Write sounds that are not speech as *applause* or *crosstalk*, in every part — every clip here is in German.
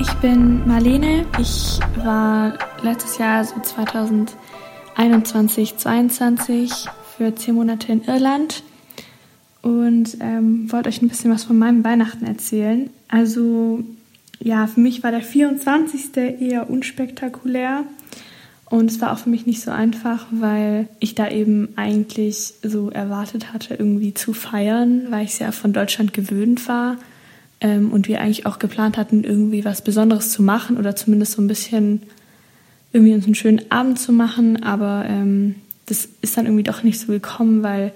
ich bin Marlene. Ich war letztes Jahr, so 2021, 2022, für zehn Monate in Irland und ähm, wollte euch ein bisschen was von meinem Weihnachten erzählen. Also ja, für mich war der 24. eher unspektakulär. Und es war auch für mich nicht so einfach, weil ich da eben eigentlich so erwartet hatte, irgendwie zu feiern, weil ich sehr von Deutschland gewöhnt war. Ähm, und wir eigentlich auch geplant hatten, irgendwie was Besonderes zu machen oder zumindest so ein bisschen irgendwie uns einen schönen Abend zu machen. Aber ähm, das ist dann irgendwie doch nicht so gekommen, weil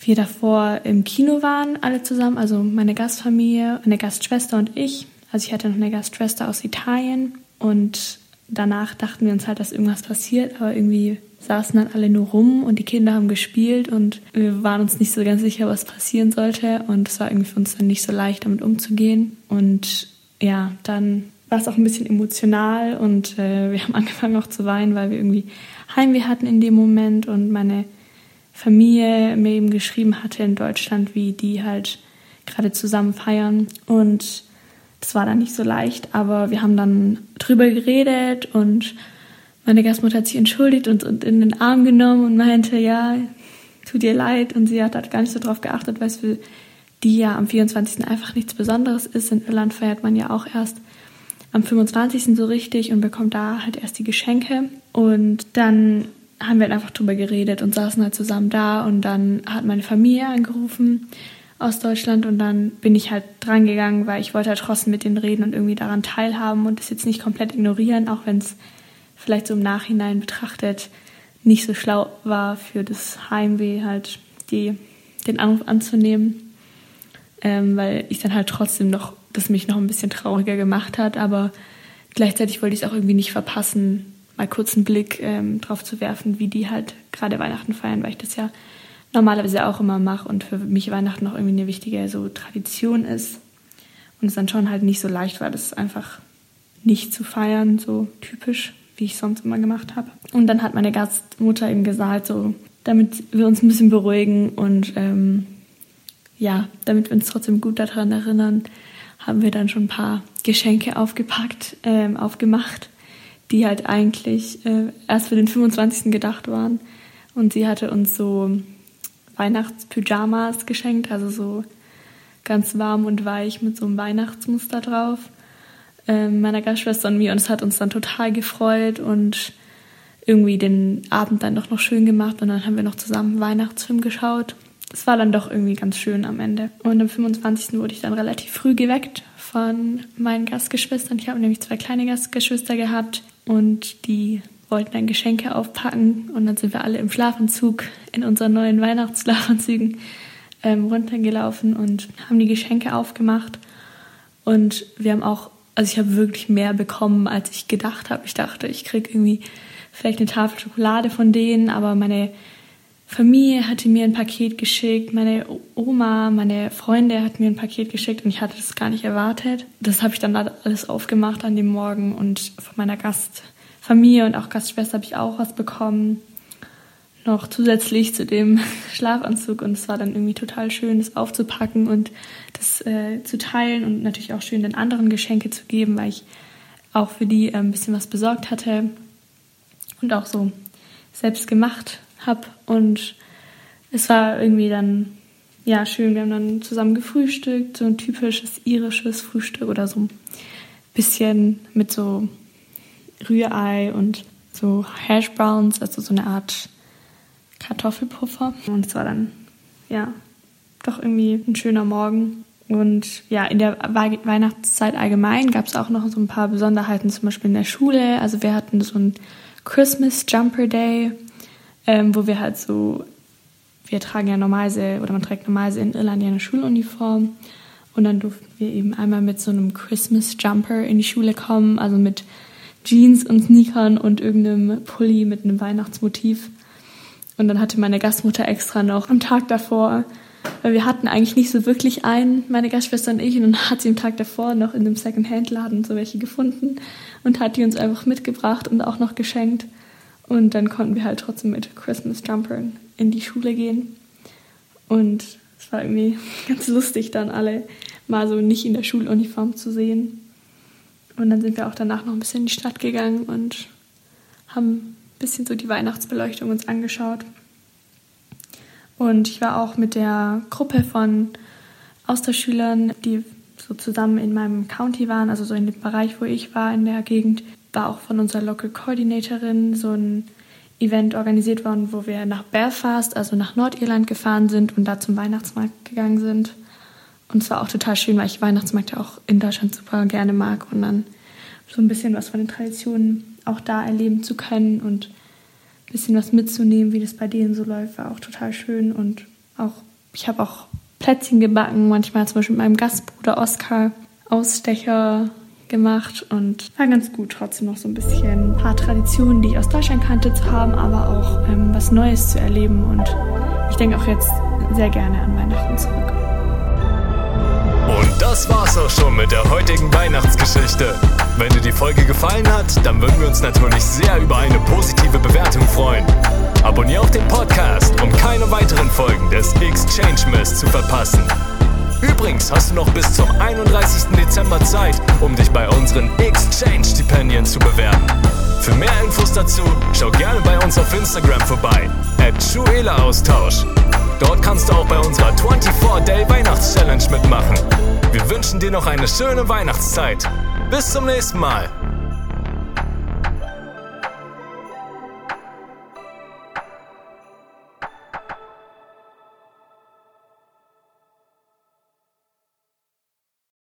wir davor im Kino waren, alle zusammen, also meine Gastfamilie, eine Gastschwester und ich. Also ich hatte noch eine Gastschwester aus Italien und danach dachten wir uns halt, dass irgendwas passiert, aber irgendwie saßen dann alle nur rum und die Kinder haben gespielt und wir waren uns nicht so ganz sicher, was passieren sollte und es war irgendwie für uns dann nicht so leicht, damit umzugehen. Und ja, dann war es auch ein bisschen emotional und äh, wir *laughs* haben angefangen auch zu weinen, weil wir irgendwie Heimweh hatten in dem Moment und meine Familie mir eben geschrieben hatte in Deutschland, wie die halt gerade zusammen feiern. Und das war dann nicht so leicht, aber wir haben dann drüber geredet und meine Gastmutter hat sich entschuldigt und, und in den Arm genommen und meinte, ja, tut ihr leid. Und sie hat halt gar nicht so drauf geachtet, weil es für die ja am 24. einfach nichts Besonderes ist. In Irland feiert man ja auch erst am 25. so richtig und bekommt da halt erst die Geschenke. Und dann haben wir halt einfach drüber geredet und saßen halt zusammen da und dann hat meine Familie angerufen aus Deutschland und dann bin ich halt dran gegangen, weil ich wollte halt trotzdem mit denen reden und irgendwie daran teilhaben und das jetzt nicht komplett ignorieren, auch wenn es vielleicht so im Nachhinein betrachtet nicht so schlau war für das Heimweh halt die, den Anruf anzunehmen, ähm, weil ich dann halt trotzdem noch, das mich noch ein bisschen trauriger gemacht hat, aber gleichzeitig wollte ich es auch irgendwie nicht verpassen, mal kurz einen Blick ähm, drauf zu werfen, wie die halt gerade Weihnachten feiern, weil ich das ja normalerweise auch immer mache und für mich Weihnachten noch irgendwie eine wichtige so Tradition ist und es dann schon halt nicht so leicht war, das einfach nicht zu feiern, so typisch, wie ich sonst immer gemacht habe. Und dann hat meine Gastmutter eben gesagt, so, damit wir uns ein bisschen beruhigen und ähm, ja, damit wir uns trotzdem gut daran erinnern, haben wir dann schon ein paar Geschenke aufgepackt, ähm, aufgemacht, die halt eigentlich äh, erst für den 25. gedacht waren. Und sie hatte uns so Weihnachtspyjamas geschenkt, also so ganz warm und weich mit so einem Weihnachtsmuster drauf. Ähm, meiner Gastschwester und mir und es hat uns dann total gefreut und irgendwie den Abend dann doch noch schön gemacht und dann haben wir noch zusammen einen Weihnachtsfilm geschaut. Es war dann doch irgendwie ganz schön am Ende. Und am 25. wurde ich dann relativ früh geweckt von meinen Gastgeschwistern. Ich habe nämlich zwei kleine Gastgeschwister gehabt und die wollten dann Geschenke aufpacken und dann sind wir alle im Schlafanzug in unseren neuen Weihnachtsschlafanzügen ähm, runtergelaufen und haben die Geschenke aufgemacht. Und wir haben auch, also ich habe wirklich mehr bekommen, als ich gedacht habe. Ich dachte, ich kriege irgendwie vielleicht eine Tafel Schokolade von denen, aber meine Familie hatte mir ein Paket geschickt, meine Oma, meine Freunde hatten mir ein Paket geschickt und ich hatte das gar nicht erwartet. Das habe ich dann alles aufgemacht an dem Morgen und von meiner Gast Familie und auch Gastschwester habe ich auch was bekommen. Noch zusätzlich zu dem *laughs* Schlafanzug und es war dann irgendwie total schön, das aufzupacken und das äh, zu teilen und natürlich auch schön den anderen Geschenke zu geben, weil ich auch für die äh, ein bisschen was besorgt hatte und auch so selbst gemacht habe und es war irgendwie dann ja schön. Wir haben dann zusammen gefrühstückt, so ein typisches irisches Frühstück oder so ein bisschen mit so Rührei und so Hash Browns, also so eine Art Kartoffelpuffer. Und es war dann, ja, doch irgendwie ein schöner Morgen. Und ja, in der Weihnachtszeit allgemein gab es auch noch so ein paar Besonderheiten, zum Beispiel in der Schule. Also wir hatten so ein Christmas Jumper Day, ähm, wo wir halt so, wir tragen ja normalerweise, oder man trägt normalerweise in Irland ja eine Schuluniform. Und dann durften wir eben einmal mit so einem Christmas Jumper in die Schule kommen, also mit Jeans und Sneakern und irgendeinem Pulli mit einem Weihnachtsmotiv. Und dann hatte meine Gastmutter extra noch am Tag davor, weil wir hatten eigentlich nicht so wirklich einen, meine Gastschwester und ich, und dann hat sie am Tag davor noch in einem Second-Hand-Laden so welche gefunden und hat die uns einfach mitgebracht und auch noch geschenkt. Und dann konnten wir halt trotzdem mit Christmas Jumpern in die Schule gehen. Und es war irgendwie *laughs* ganz lustig, dann alle mal so nicht in der Schuluniform zu sehen. Und dann sind wir auch danach noch ein bisschen in die Stadt gegangen und haben ein bisschen so die Weihnachtsbeleuchtung uns angeschaut. Und ich war auch mit der Gruppe von Austauschschülern, die so zusammen in meinem County waren, also so in dem Bereich, wo ich war, in der Gegend, war auch von unserer Local Coordinatorin so ein Event organisiert worden, wo wir nach Belfast, also nach Nordirland gefahren sind und da zum Weihnachtsmarkt gegangen sind. Und es war auch total schön, weil ich Weihnachtsmärkte auch in Deutschland super gerne mag und dann so ein bisschen was von den Traditionen auch da erleben zu können und ein bisschen was mitzunehmen, wie das bei denen so läuft, war auch total schön. Und auch, ich habe auch Plätzchen gebacken, manchmal zum Beispiel mit meinem Gastbruder Oskar Ausstecher gemacht und war ganz gut, trotzdem noch so ein bisschen ein paar Traditionen, die ich aus Deutschland kannte, zu haben, aber auch ähm, was Neues zu erleben. Und ich denke auch jetzt sehr gerne an Weihnachten zurück. Das war's auch schon mit der heutigen Weihnachtsgeschichte. Wenn dir die Folge gefallen hat, dann würden wir uns natürlich sehr über eine positive Bewertung freuen. Abonnier auch den Podcast, um keine weiteren Folgen des Exchange Mess zu verpassen. Übrigens hast du noch bis zum 31. Dezember Zeit, um dich bei unseren Exchange-Stipendien zu bewerben. Für mehr Infos dazu schau gerne bei uns auf Instagram vorbei, at Austausch. Dort kannst du auch bei unserer 24-Day Weihnachts-Challenge mitmachen. Wir wünschen dir noch eine schöne Weihnachtszeit. Bis zum nächsten Mal.